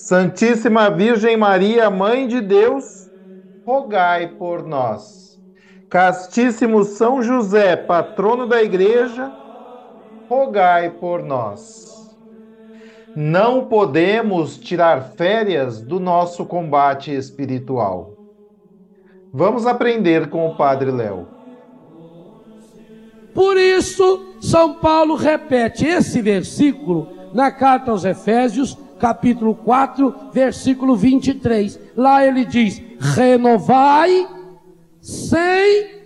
Santíssima Virgem Maria, Mãe de Deus, rogai por nós. Castíssimo São José, patrono da Igreja, rogai por nós. Não podemos tirar férias do nosso combate espiritual. Vamos aprender com o Padre Léo. Por isso, São Paulo repete esse versículo na carta aos Efésios, capítulo 4, versículo 23. Lá ele diz: renovai sem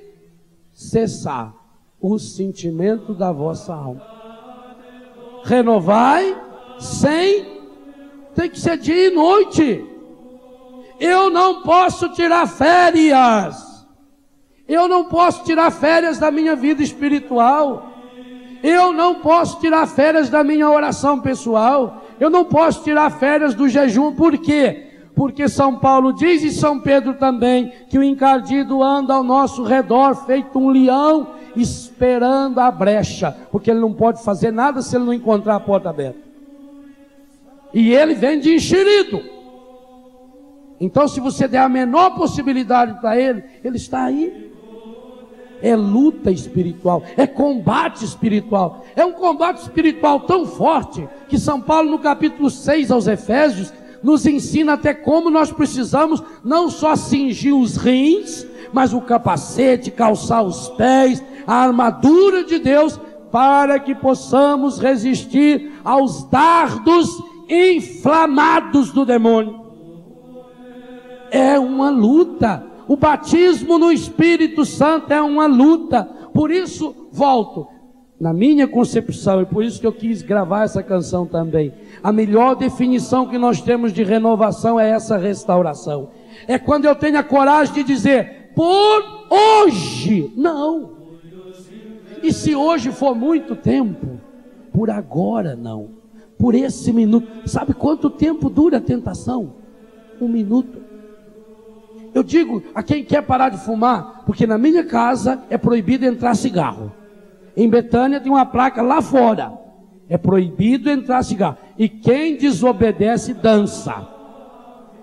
cessar o sentimento da vossa alma. Renovai sem, tem que ser dia e noite. Eu não posso tirar férias. Eu não posso tirar férias da minha vida espiritual. Eu não posso tirar férias da minha oração pessoal. Eu não posso tirar férias do jejum. Por quê? Porque São Paulo diz e São Pedro também que o encardido anda ao nosso redor feito um leão esperando a brecha, porque ele não pode fazer nada se ele não encontrar a porta aberta. E ele vem de enxerido. Então, se você der a menor possibilidade para ele, ele está aí é luta espiritual, é combate espiritual. É um combate espiritual tão forte que São Paulo, no capítulo 6 aos Efésios, nos ensina até como nós precisamos não só cingir os rins, mas o capacete, calçar os pés, a armadura de Deus, para que possamos resistir aos dardos inflamados do demônio. É uma luta o batismo no Espírito Santo é uma luta. Por isso, volto. Na minha concepção, e por isso que eu quis gravar essa canção também. A melhor definição que nós temos de renovação é essa restauração. É quando eu tenho a coragem de dizer, por hoje, não. E se hoje for muito tempo, por agora não. Por esse minuto. Sabe quanto tempo dura a tentação? Um minuto. Eu digo a quem quer parar de fumar, porque na minha casa é proibido entrar cigarro. Em Betânia tem uma placa lá fora. É proibido entrar cigarro. E quem desobedece dança.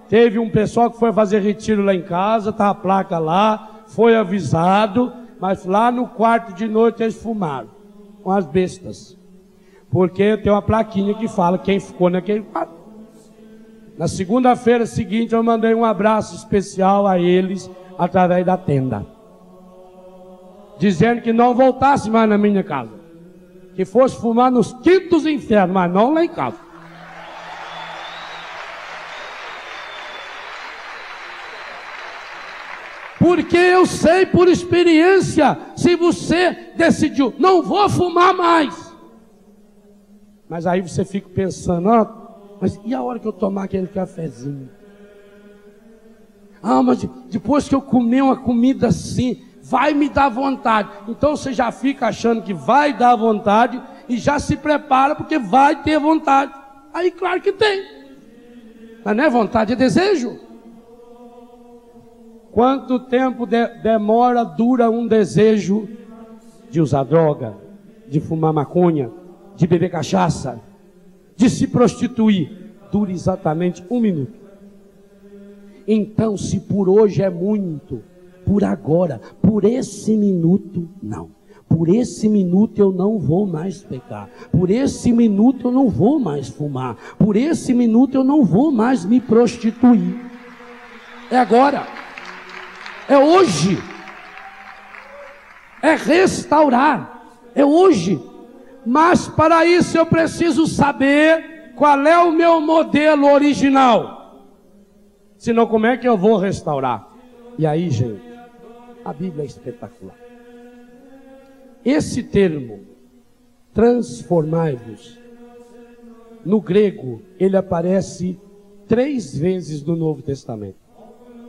Teve um pessoal que foi fazer retiro lá em casa, tá a placa lá, foi avisado, mas lá no quarto de noite eles fumaram com as bestas. Porque tem uma plaquinha que fala quem ficou naquele quarto. Na segunda-feira seguinte, eu mandei um abraço especial a eles através da tenda, dizendo que não voltasse mais na minha casa, que fosse fumar nos quintos infernos, mas não lá em casa. Porque eu sei por experiência, se você decidiu, não vou fumar mais. Mas aí você fica pensando, ó, mas e a hora que eu tomar aquele cafezinho? Ah, mas depois que eu comer uma comida assim, vai me dar vontade. Então você já fica achando que vai dar vontade e já se prepara porque vai ter vontade. Aí, claro que tem. Mas não é vontade, é desejo. Quanto tempo de, demora, dura um desejo de usar droga, de fumar maconha, de beber cachaça? De se prostituir dura exatamente um minuto. Então, se por hoje é muito, por agora, por esse minuto, não. Por esse minuto eu não vou mais pecar. Por esse minuto eu não vou mais fumar. Por esse minuto eu não vou mais me prostituir. É agora. É hoje. É restaurar. É hoje. Mas para isso eu preciso saber qual é o meu modelo original. Senão, como é que eu vou restaurar? E aí, gente, a Bíblia é espetacular. Esse termo, transformai-vos, no grego, ele aparece três vezes no Novo Testamento.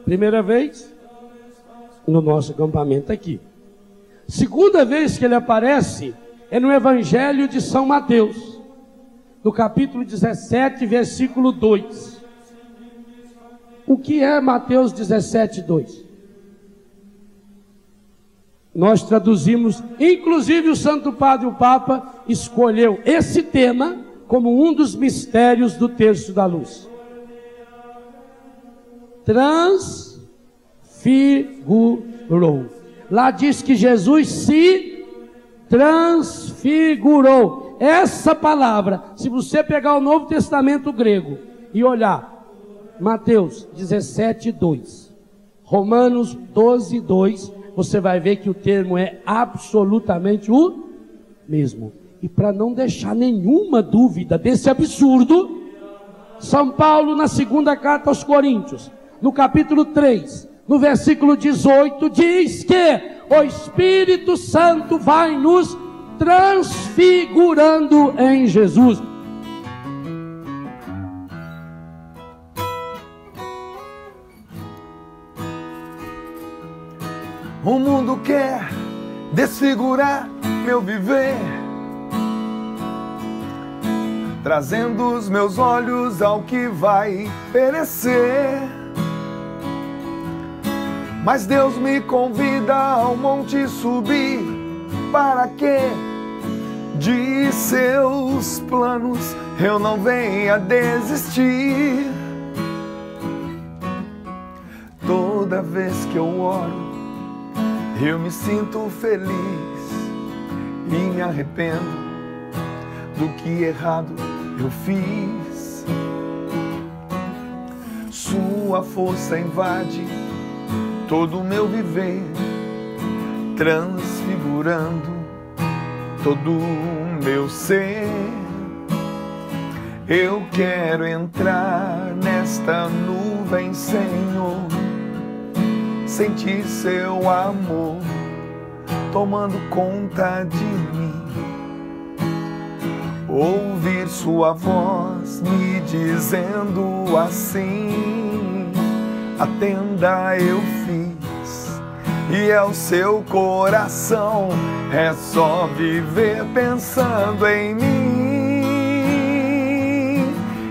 Primeira vez, no nosso acampamento aqui. Segunda vez que ele aparece é no Evangelho de São Mateus, no capítulo 17, versículo 2. O que é Mateus 17, 2? Nós traduzimos, inclusive o Santo Padre, o Papa, escolheu esse tema como um dos mistérios do Terço da Luz. Transfigurou. Lá diz que Jesus se transfigurou. Essa palavra, se você pegar o Novo Testamento grego e olhar, Mateus 17, 2, Romanos 12, 2, você vai ver que o termo é absolutamente o mesmo. E para não deixar nenhuma dúvida desse absurdo, São Paulo, na segunda carta aos Coríntios, no capítulo 3, no versículo 18, diz que o Espírito Santo vai nos transfigurando em Jesus. O mundo quer desfigurar meu viver, trazendo os meus olhos ao que vai perecer. Mas Deus me convida ao monte subir, para que de seus planos eu não venha desistir. Toda vez que eu oro, eu me sinto feliz e me arrependo do que errado eu fiz. Sua força invade todo o meu viver, transfigurando todo o meu ser. Eu quero entrar nesta nuvem, Senhor sentir seu amor tomando conta de mim. Ouvir sua voz me dizendo assim: A tenda eu fiz, e é o seu coração, é só viver pensando em mim.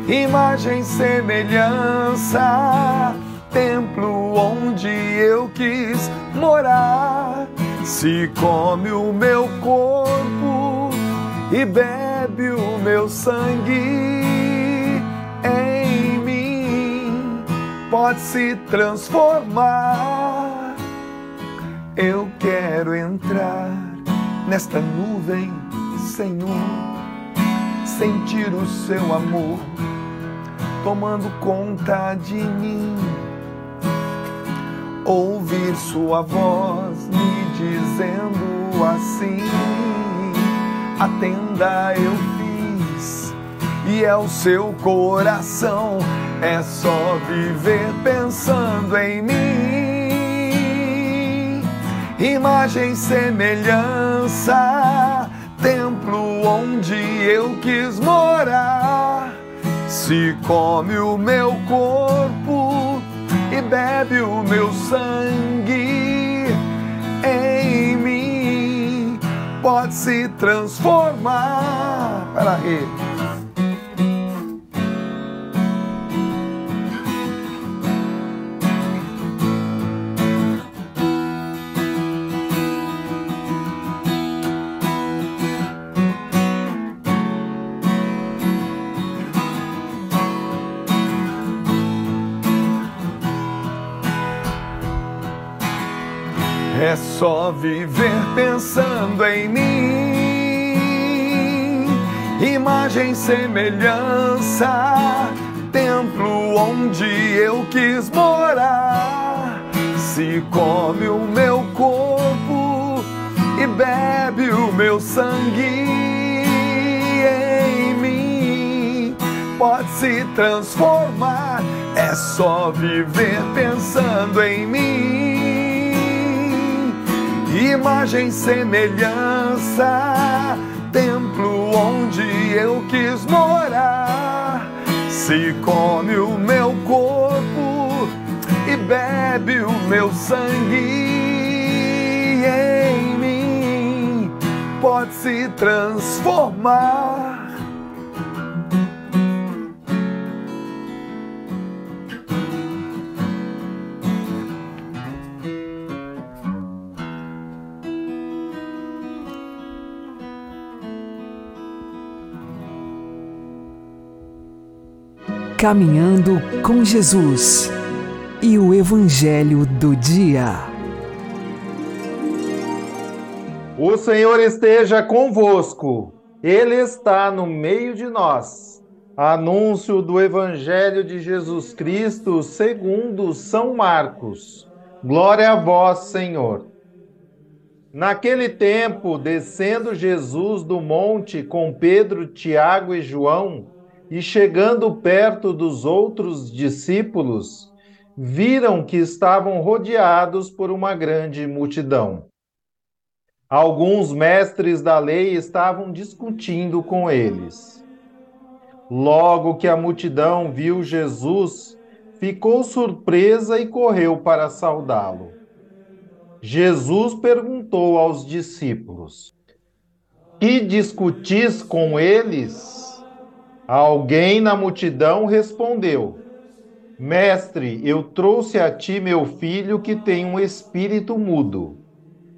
Imagem, semelhança templo onde eu quis morar. Se come o meu corpo e bebe o meu sangue pode se transformar. Eu quero entrar nesta nuvem, Senhor, sentir o seu amor tomando conta de mim ouvir sua voz me dizendo assim: A tenda eu e é o seu coração, é só viver pensando em mim. Imagem, semelhança, templo onde eu quis morar. Se come o meu corpo e bebe o meu sangue em mim, pode se transformar. Peraí. É só viver pensando em mim. Imagem, semelhança, templo onde eu quis morar. Se come o meu corpo e bebe o meu sangue em mim, pode se transformar. É só viver pensando em mim imagem, semelhança, templo onde eu quis morar. Se come o meu corpo e bebe o meu sangue em mim, pode se transformar. Caminhando com Jesus e o Evangelho do Dia. O Senhor esteja convosco, Ele está no meio de nós. Anúncio do Evangelho de Jesus Cristo segundo São Marcos. Glória a vós, Senhor. Naquele tempo, descendo Jesus do monte com Pedro, Tiago e João, e chegando perto dos outros discípulos, viram que estavam rodeados por uma grande multidão. Alguns mestres da lei estavam discutindo com eles. Logo que a multidão viu Jesus, ficou surpresa e correu para saudá-lo. Jesus perguntou aos discípulos: Que discutis com eles? Alguém na multidão respondeu: Mestre, eu trouxe a ti meu filho que tem um espírito mudo.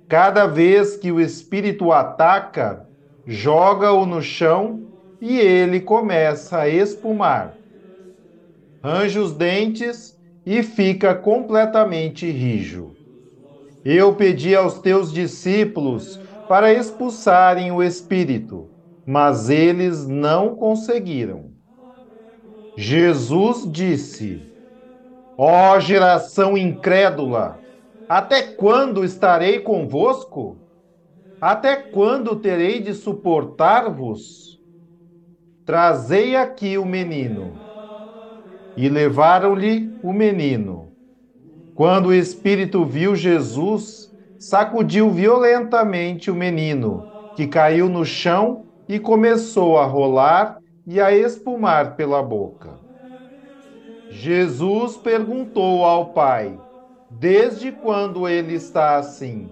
Cada vez que o espírito ataca, joga-o no chão e ele começa a espumar. Arranja os dentes e fica completamente rijo. Eu pedi aos teus discípulos para expulsarem o espírito mas eles não conseguiram. Jesus disse: Ó oh, geração incrédula, até quando estarei convosco? Até quando terei de suportar-vos? Trazei aqui o menino. E levaram-lhe o menino. Quando o espírito viu Jesus, sacudiu violentamente o menino, que caiu no chão e começou a rolar e a espumar pela boca. Jesus perguntou ao pai: Desde quando ele está assim?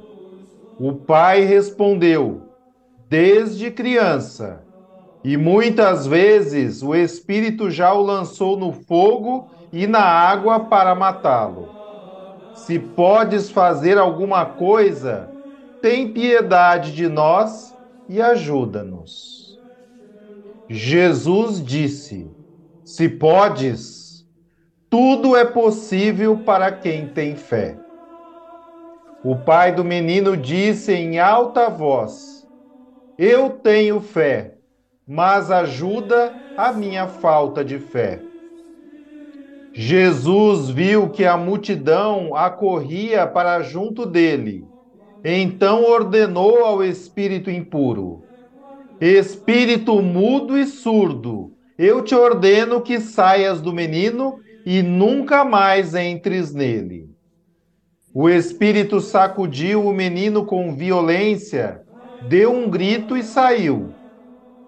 O pai respondeu: Desde criança. E muitas vezes o Espírito já o lançou no fogo e na água para matá-lo. Se podes fazer alguma coisa, tem piedade de nós e ajuda-nos. Jesus disse: Se podes, tudo é possível para quem tem fé. O pai do menino disse em alta voz: Eu tenho fé, mas ajuda a minha falta de fé. Jesus viu que a multidão acorria para junto dele então ordenou ao espírito impuro: Espírito mudo e surdo, eu te ordeno que saias do menino e nunca mais entres nele. O espírito sacudiu o menino com violência, deu um grito e saiu.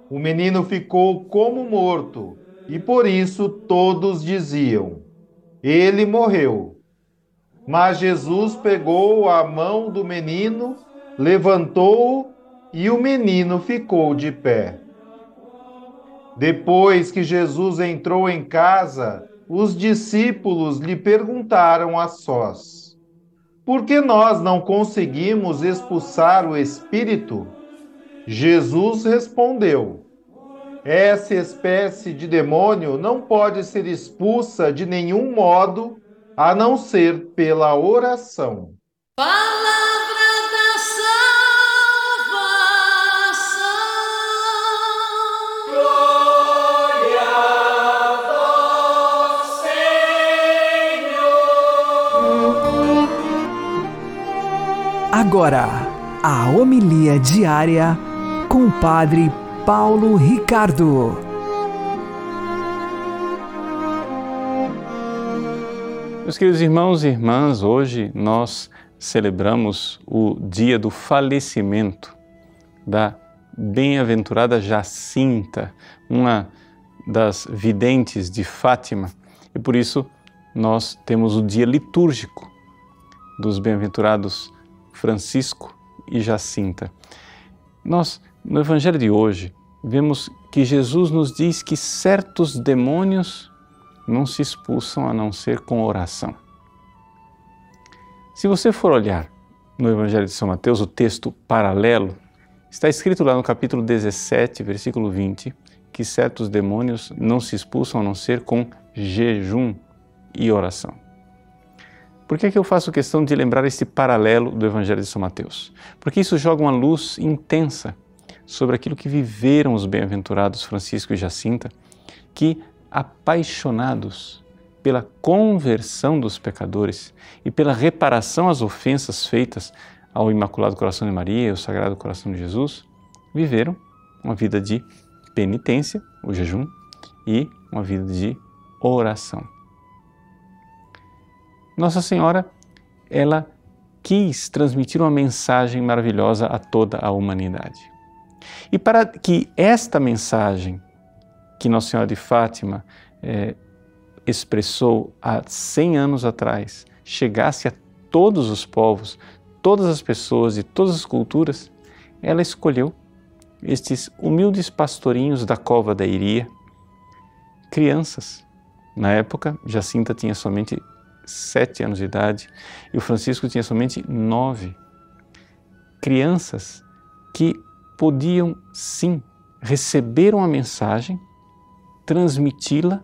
O menino ficou como morto, e por isso todos diziam: Ele morreu. Mas Jesus pegou a mão do menino, levantou-o e o menino ficou de pé. Depois que Jesus entrou em casa, os discípulos lhe perguntaram a sós: Por que nós não conseguimos expulsar o espírito? Jesus respondeu: Essa espécie de demônio não pode ser expulsa de nenhum modo a não ser pela oração. Palavra da salvação. Glória ao Senhor. Agora, a homilia diária com o Padre Paulo Ricardo. Meus queridos irmãos e irmãs, hoje nós celebramos o dia do falecimento da bem-aventurada Jacinta, uma das videntes de Fátima, e por isso nós temos o dia litúrgico dos bem-aventurados Francisco e Jacinta. Nós, no Evangelho de hoje, vemos que Jesus nos diz que certos demônios não se expulsam a não ser com oração. Se você for olhar no Evangelho de São Mateus, o texto paralelo, está escrito lá no capítulo 17, versículo 20, que certos demônios não se expulsam a não ser com jejum e oração. Por que, é que eu faço questão de lembrar esse paralelo do Evangelho de São Mateus? Porque isso joga uma luz intensa sobre aquilo que viveram os bem-aventurados Francisco e Jacinta, que, apaixonados pela conversão dos pecadores e pela reparação às ofensas feitas ao Imaculado Coração de Maria e ao Sagrado Coração de Jesus, viveram uma vida de penitência, o jejum, e uma vida de oração. Nossa Senhora, ela quis transmitir uma mensagem maravilhosa a toda a humanidade. E para que esta mensagem que Nossa Senhora de Fátima é, expressou há 100 anos atrás chegasse a todos os povos, todas as pessoas e todas as culturas, ela escolheu estes humildes pastorinhos da cova da Iria, crianças. Na época, Jacinta tinha somente sete anos de idade e o Francisco tinha somente nove. Crianças que podiam sim receber uma mensagem, transmiti-la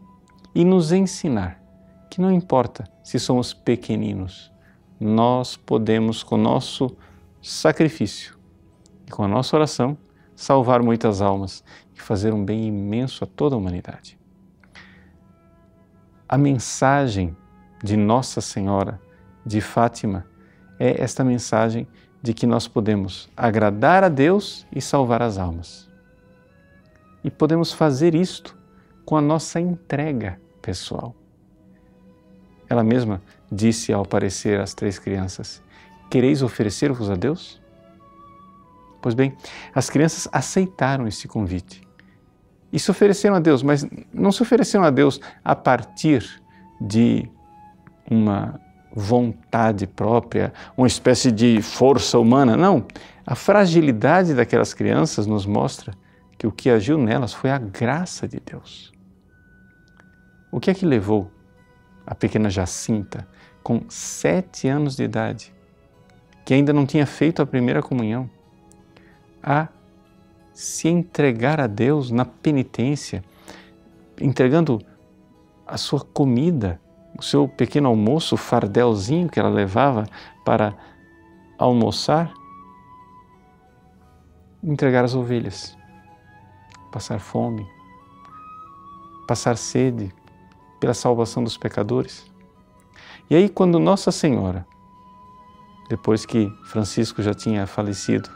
e nos ensinar que não importa se somos pequeninos, nós podemos, com nosso sacrifício e com a nossa oração, salvar muitas almas e fazer um bem imenso a toda a humanidade. A mensagem de Nossa Senhora de Fátima é esta mensagem de que nós podemos agradar a Deus e salvar as almas. E podemos fazer isto com a nossa entrega pessoal. Ela mesma disse ao aparecer às três crianças: Quereis oferecer-vos a Deus? Pois bem, as crianças aceitaram esse convite e se ofereceram a Deus, mas não se ofereceram a Deus a partir de uma vontade própria, uma espécie de força humana. Não. A fragilidade daquelas crianças nos mostra que o que agiu nelas foi a graça de Deus. O que é que levou a pequena Jacinta, com sete anos de idade, que ainda não tinha feito a primeira comunhão, a se entregar a Deus na penitência, entregando a sua comida o seu pequeno almoço, o fardelzinho que ela levava para almoçar, entregar as ovelhas, passar fome, passar sede pela salvação dos pecadores. E aí, quando Nossa Senhora, depois que Francisco já tinha falecido,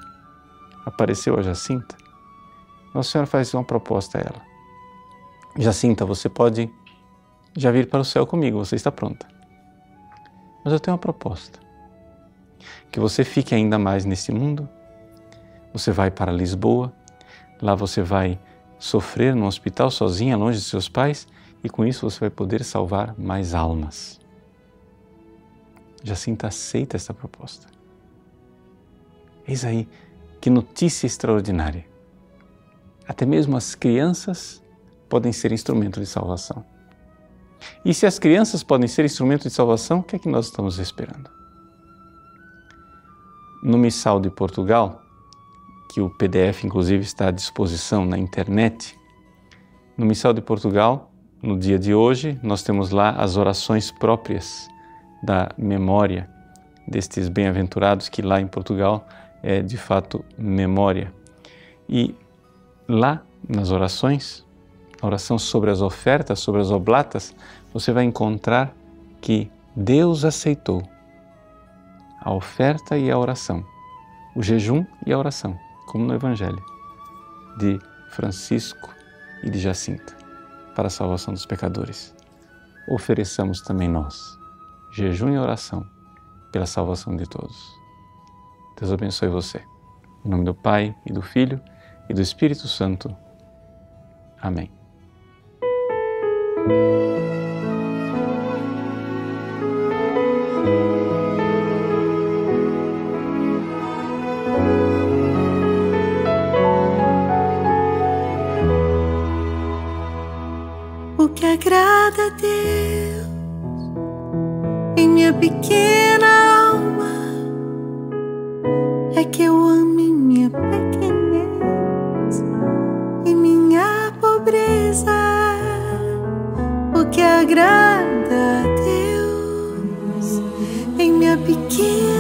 apareceu a Jacinta, Nossa Senhora faz uma proposta a ela. Jacinta, você pode já vir para o céu comigo, você está pronta. Mas eu tenho uma proposta. Que você fique ainda mais nesse mundo. Você vai para Lisboa, lá você vai sofrer no hospital sozinha, longe de seus pais, e com isso você vai poder salvar mais almas. Jacinta aceita esta proposta. Eis aí que notícia extraordinária. Até mesmo as crianças podem ser instrumento de salvação. E se as crianças podem ser instrumento de salvação, o que é que nós estamos esperando? No Missal de Portugal, que o PDF inclusive está à disposição na internet, no Missal de Portugal, no dia de hoje, nós temos lá as orações próprias da memória destes bem-aventurados, que lá em Portugal é de fato memória. E lá nas orações, a oração sobre as ofertas, sobre as oblatas, você vai encontrar que Deus aceitou a oferta e a oração o jejum e a oração, como no Evangelho de Francisco e de Jacinta, para a salvação dos pecadores. Ofereçamos também nós jejum e oração pela salvação de todos. Deus abençoe você. Em nome do Pai e do Filho e do Espírito Santo. Amém. O que agrada a Deus em minha pequena alma é que eu ame minha pequenez e minha pobreza. O que agrada a Deus em minha pequena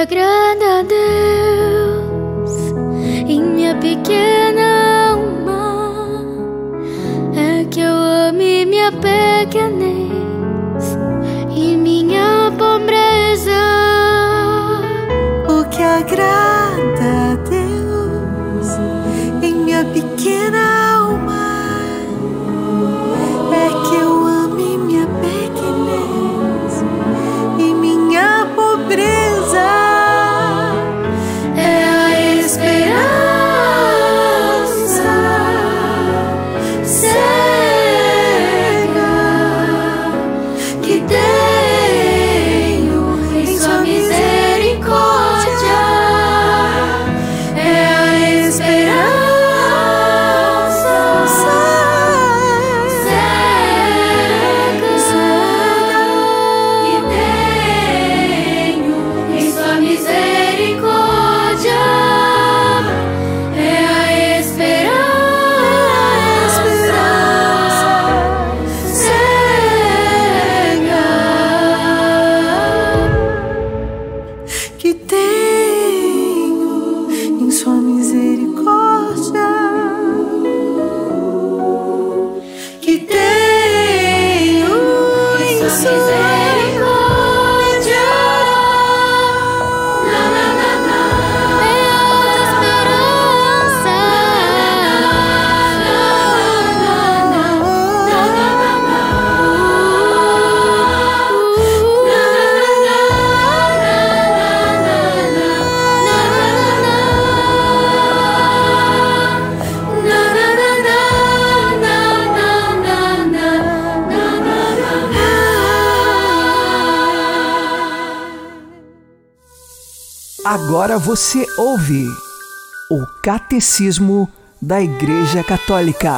O Agora você ouve o Catecismo da Igreja Católica.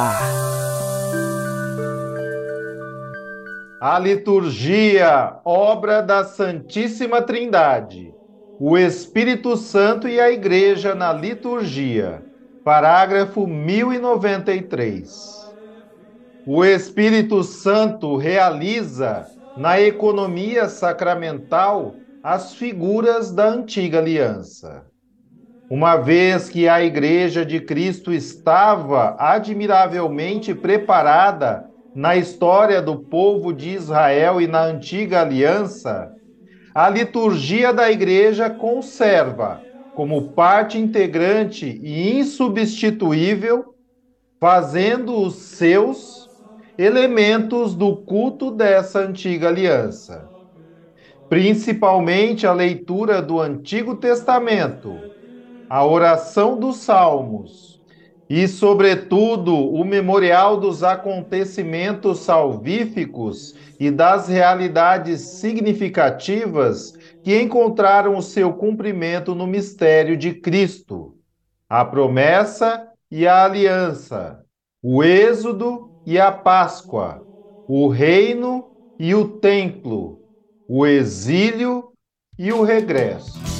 A liturgia, obra da Santíssima Trindade. O Espírito Santo e a Igreja na liturgia. Parágrafo 1093. O Espírito Santo realiza na economia sacramental as figuras da antiga aliança. Uma vez que a Igreja de Cristo estava admiravelmente preparada na história do povo de Israel e na antiga aliança, a liturgia da Igreja conserva, como parte integrante e insubstituível, fazendo os seus elementos do culto dessa antiga aliança. Principalmente a leitura do Antigo Testamento, a oração dos Salmos e, sobretudo, o memorial dos acontecimentos salvíficos e das realidades significativas que encontraram o seu cumprimento no mistério de Cristo, a promessa e a aliança, o êxodo e a Páscoa, o reino e o templo, o exílio e o regresso.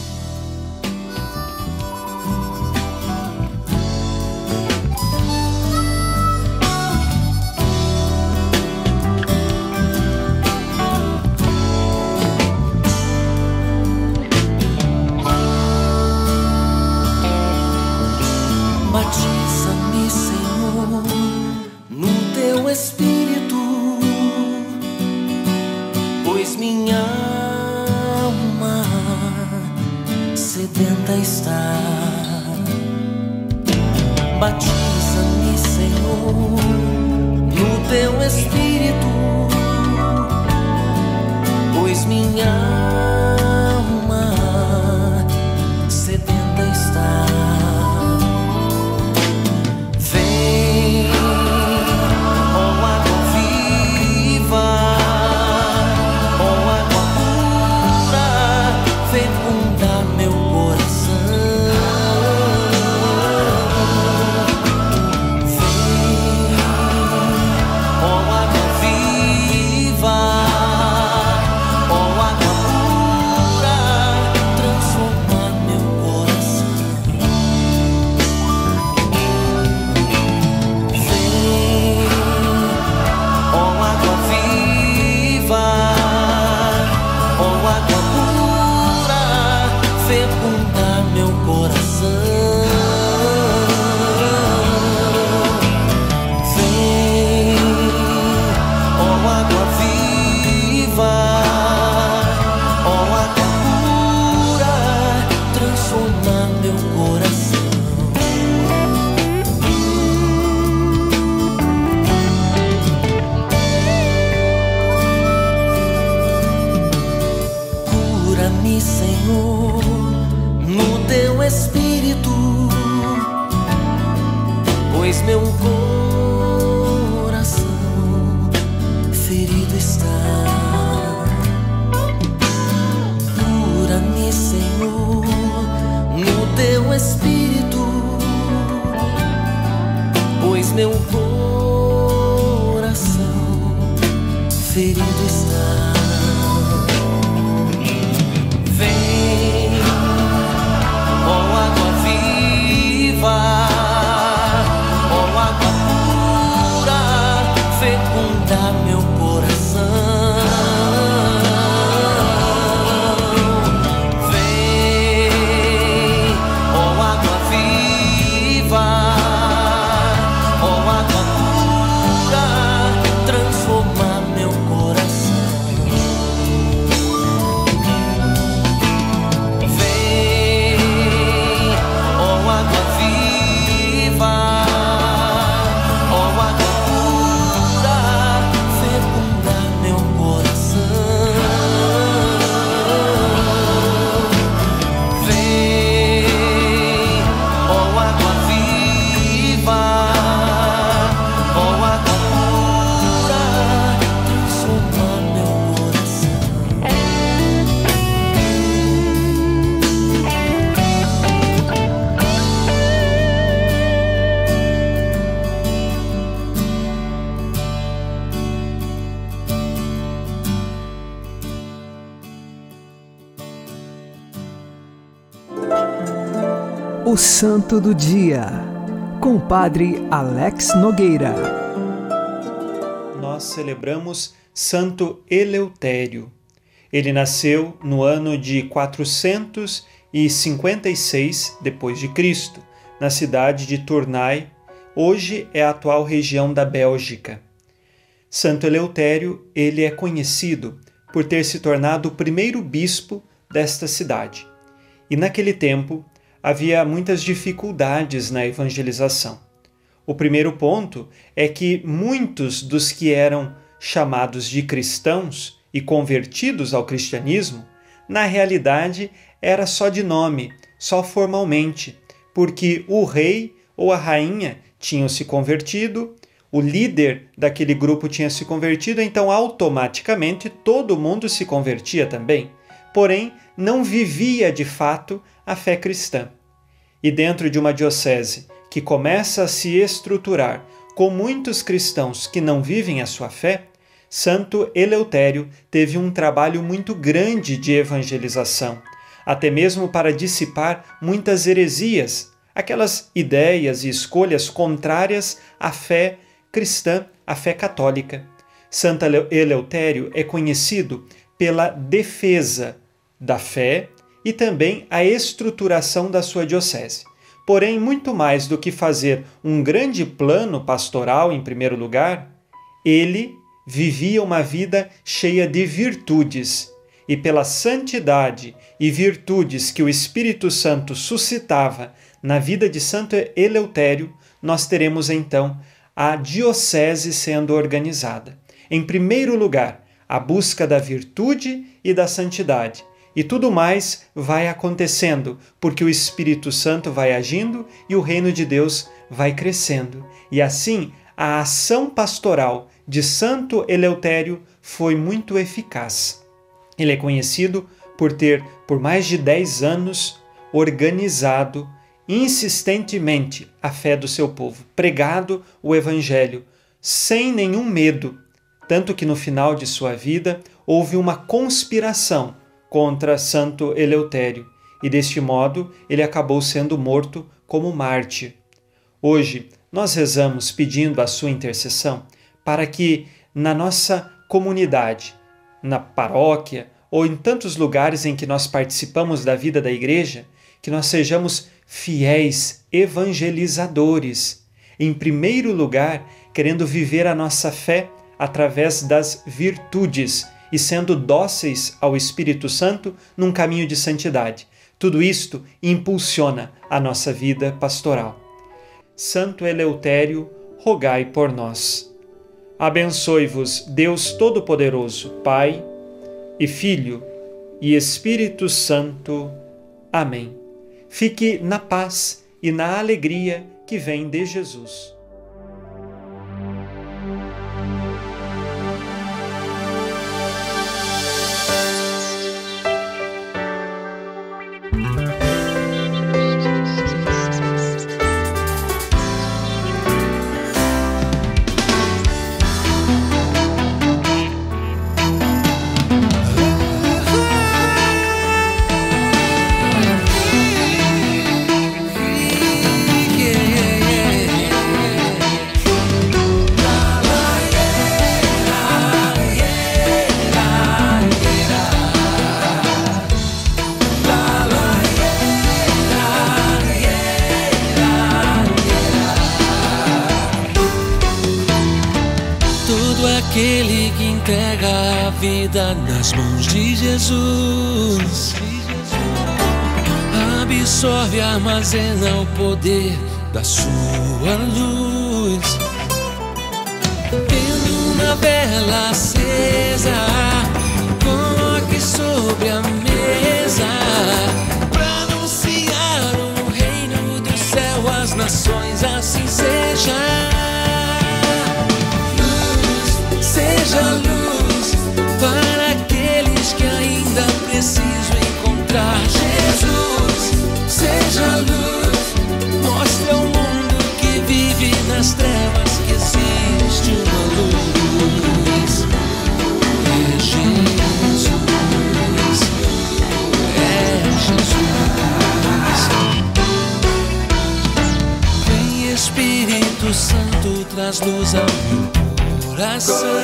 Ferido está. O Santo do Dia, com Padre Alex Nogueira. nós celebramos Santo Eleutério. Ele nasceu no ano de 456 depois de Cristo, na cidade de Tournai, hoje é a atual região da Bélgica. Santo Eleutério, ele é conhecido por ter se tornado o primeiro bispo desta cidade. E naquele tempo havia muitas dificuldades na evangelização. O primeiro ponto é que muitos dos que eram chamados de cristãos e convertidos ao cristianismo, na realidade era só de nome, só formalmente, porque o rei ou a rainha tinham se convertido, o líder daquele grupo tinha se convertido, então automaticamente todo mundo se convertia também, porém não vivia de fato a fé cristã. E dentro de uma diocese que começa a se estruturar com muitos cristãos que não vivem a sua fé, Santo Eleutério teve um trabalho muito grande de evangelização, até mesmo para dissipar muitas heresias, aquelas ideias e escolhas contrárias à fé cristã, à fé católica. Santo Eleutério é conhecido pela defesa da fé e também a estruturação da sua diocese. Porém, muito mais do que fazer um grande plano pastoral em primeiro lugar, ele vivia uma vida cheia de virtudes, e pela santidade e virtudes que o Espírito Santo suscitava na vida de Santo Eleutério, nós teremos então a diocese sendo organizada. Em primeiro lugar, a busca da virtude e da santidade. E tudo mais vai acontecendo, porque o Espírito Santo vai agindo e o reino de Deus vai crescendo. E assim, a ação pastoral de Santo Eleutério foi muito eficaz. Ele é conhecido por ter, por mais de 10 anos, organizado insistentemente a fé do seu povo, pregado o Evangelho, sem nenhum medo, tanto que no final de sua vida houve uma conspiração contra Santo Eleutério, e deste modo ele acabou sendo morto como mártir. Hoje, nós rezamos pedindo a sua intercessão para que na nossa comunidade, na paróquia ou em tantos lugares em que nós participamos da vida da igreja, que nós sejamos fiéis evangelizadores. Em primeiro lugar, querendo viver a nossa fé através das virtudes e sendo dóceis ao Espírito Santo num caminho de santidade. Tudo isto impulsiona a nossa vida pastoral. Santo Eleutério, rogai por nós. Abençoe-vos Deus Todo-Poderoso, Pai e Filho e Espírito Santo. Amém. Fique na paz e na alegria que vem de Jesus. Armazena o poder da sua luz. Santo, traz luz ao meu coração.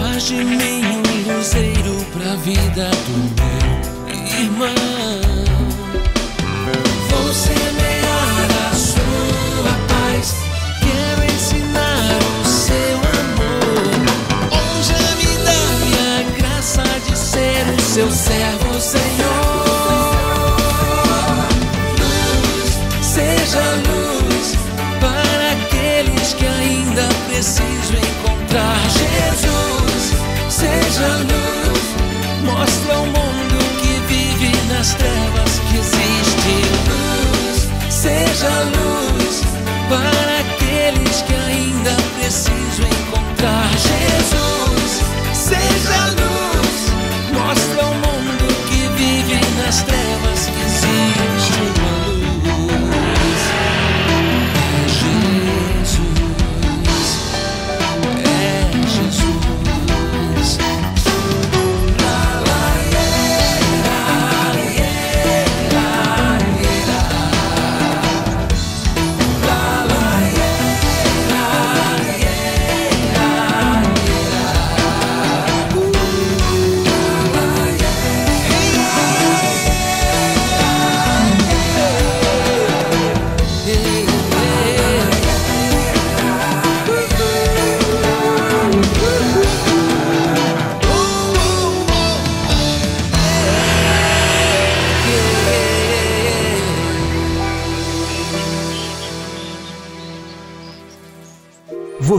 Faz de mim um luzeiro pra vida do meu irmão. Vou semear a sua paz. Quero ensinar o seu amor. Hoje me dá a graça de ser o seu servo,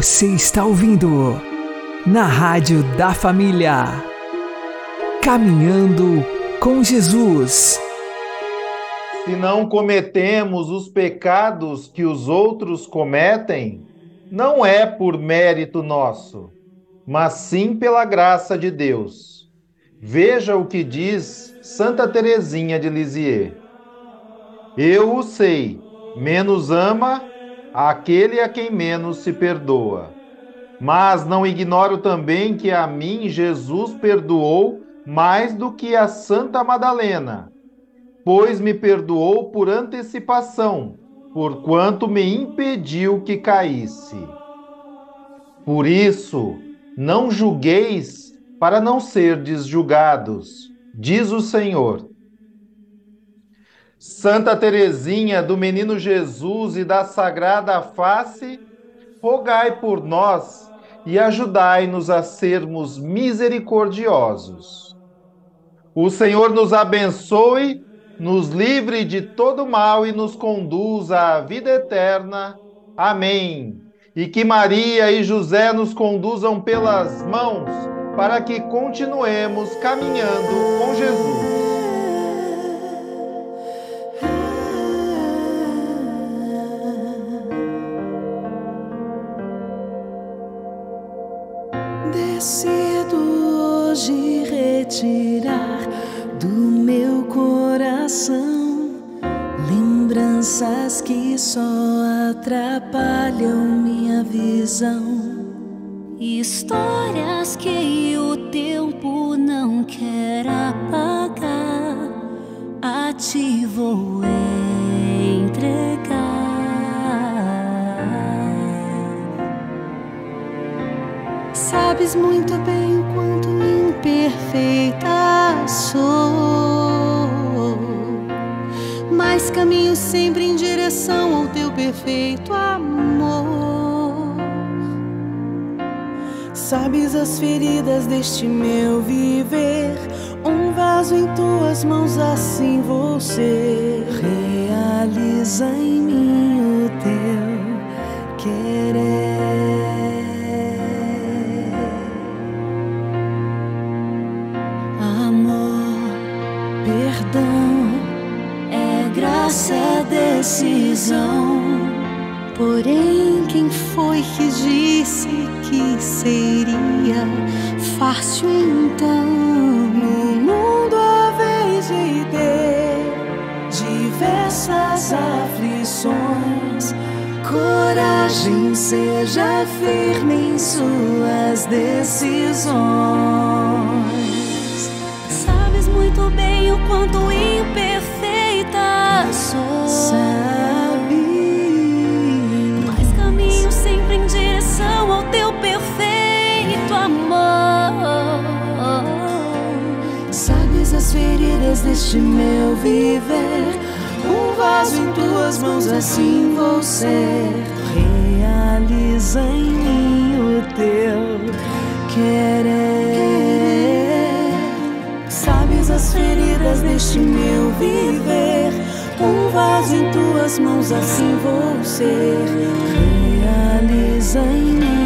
Você está ouvindo na Rádio da Família. Caminhando com Jesus. Se não cometemos os pecados que os outros cometem, não é por mérito nosso, mas sim pela graça de Deus. Veja o que diz Santa Teresinha de Lisieux. Eu o sei, menos ama aquele a quem menos se perdoa. Mas não ignoro também que a mim Jesus perdoou mais do que a Santa Madalena, pois me perdoou por antecipação, porquanto me impediu que caísse. Por isso, não julgueis para não serdes julgados, diz o Senhor. Santa Teresinha do Menino Jesus e da Sagrada Face, rogai por nós e ajudai-nos a sermos misericordiosos. O Senhor nos abençoe, nos livre de todo mal e nos conduza à vida eterna. Amém. E que Maria e José nos conduzam pelas mãos para que continuemos caminhando com Jesus. Decido hoje retirar do meu coração lembranças que só atrapalham minha visão. Histórias que o tempo não quer apagar, a ti Sabes muito bem o quanto imperfeita sou, mas caminho sempre em direção ao teu perfeito amor. Sabes as feridas deste meu viver, um vaso em tuas mãos, assim ser. Realiza em mim o teu querer. Decisão. Porém, quem foi que disse que seria fácil então? No mundo a vez de ter diversas aflições, coragem seja firme em suas decisões. Sabes muito bem o quanto Sabe? Mas caminho sempre em direção ao teu perfeito amor. Sabes as feridas deste meu viver. Um vaso em tuas mãos, assim vou ser. Realiza em mim o teu querer. Sabes as feridas deste meu viver. Um vaso em tuas mãos, assim vou ser. Realiza em mim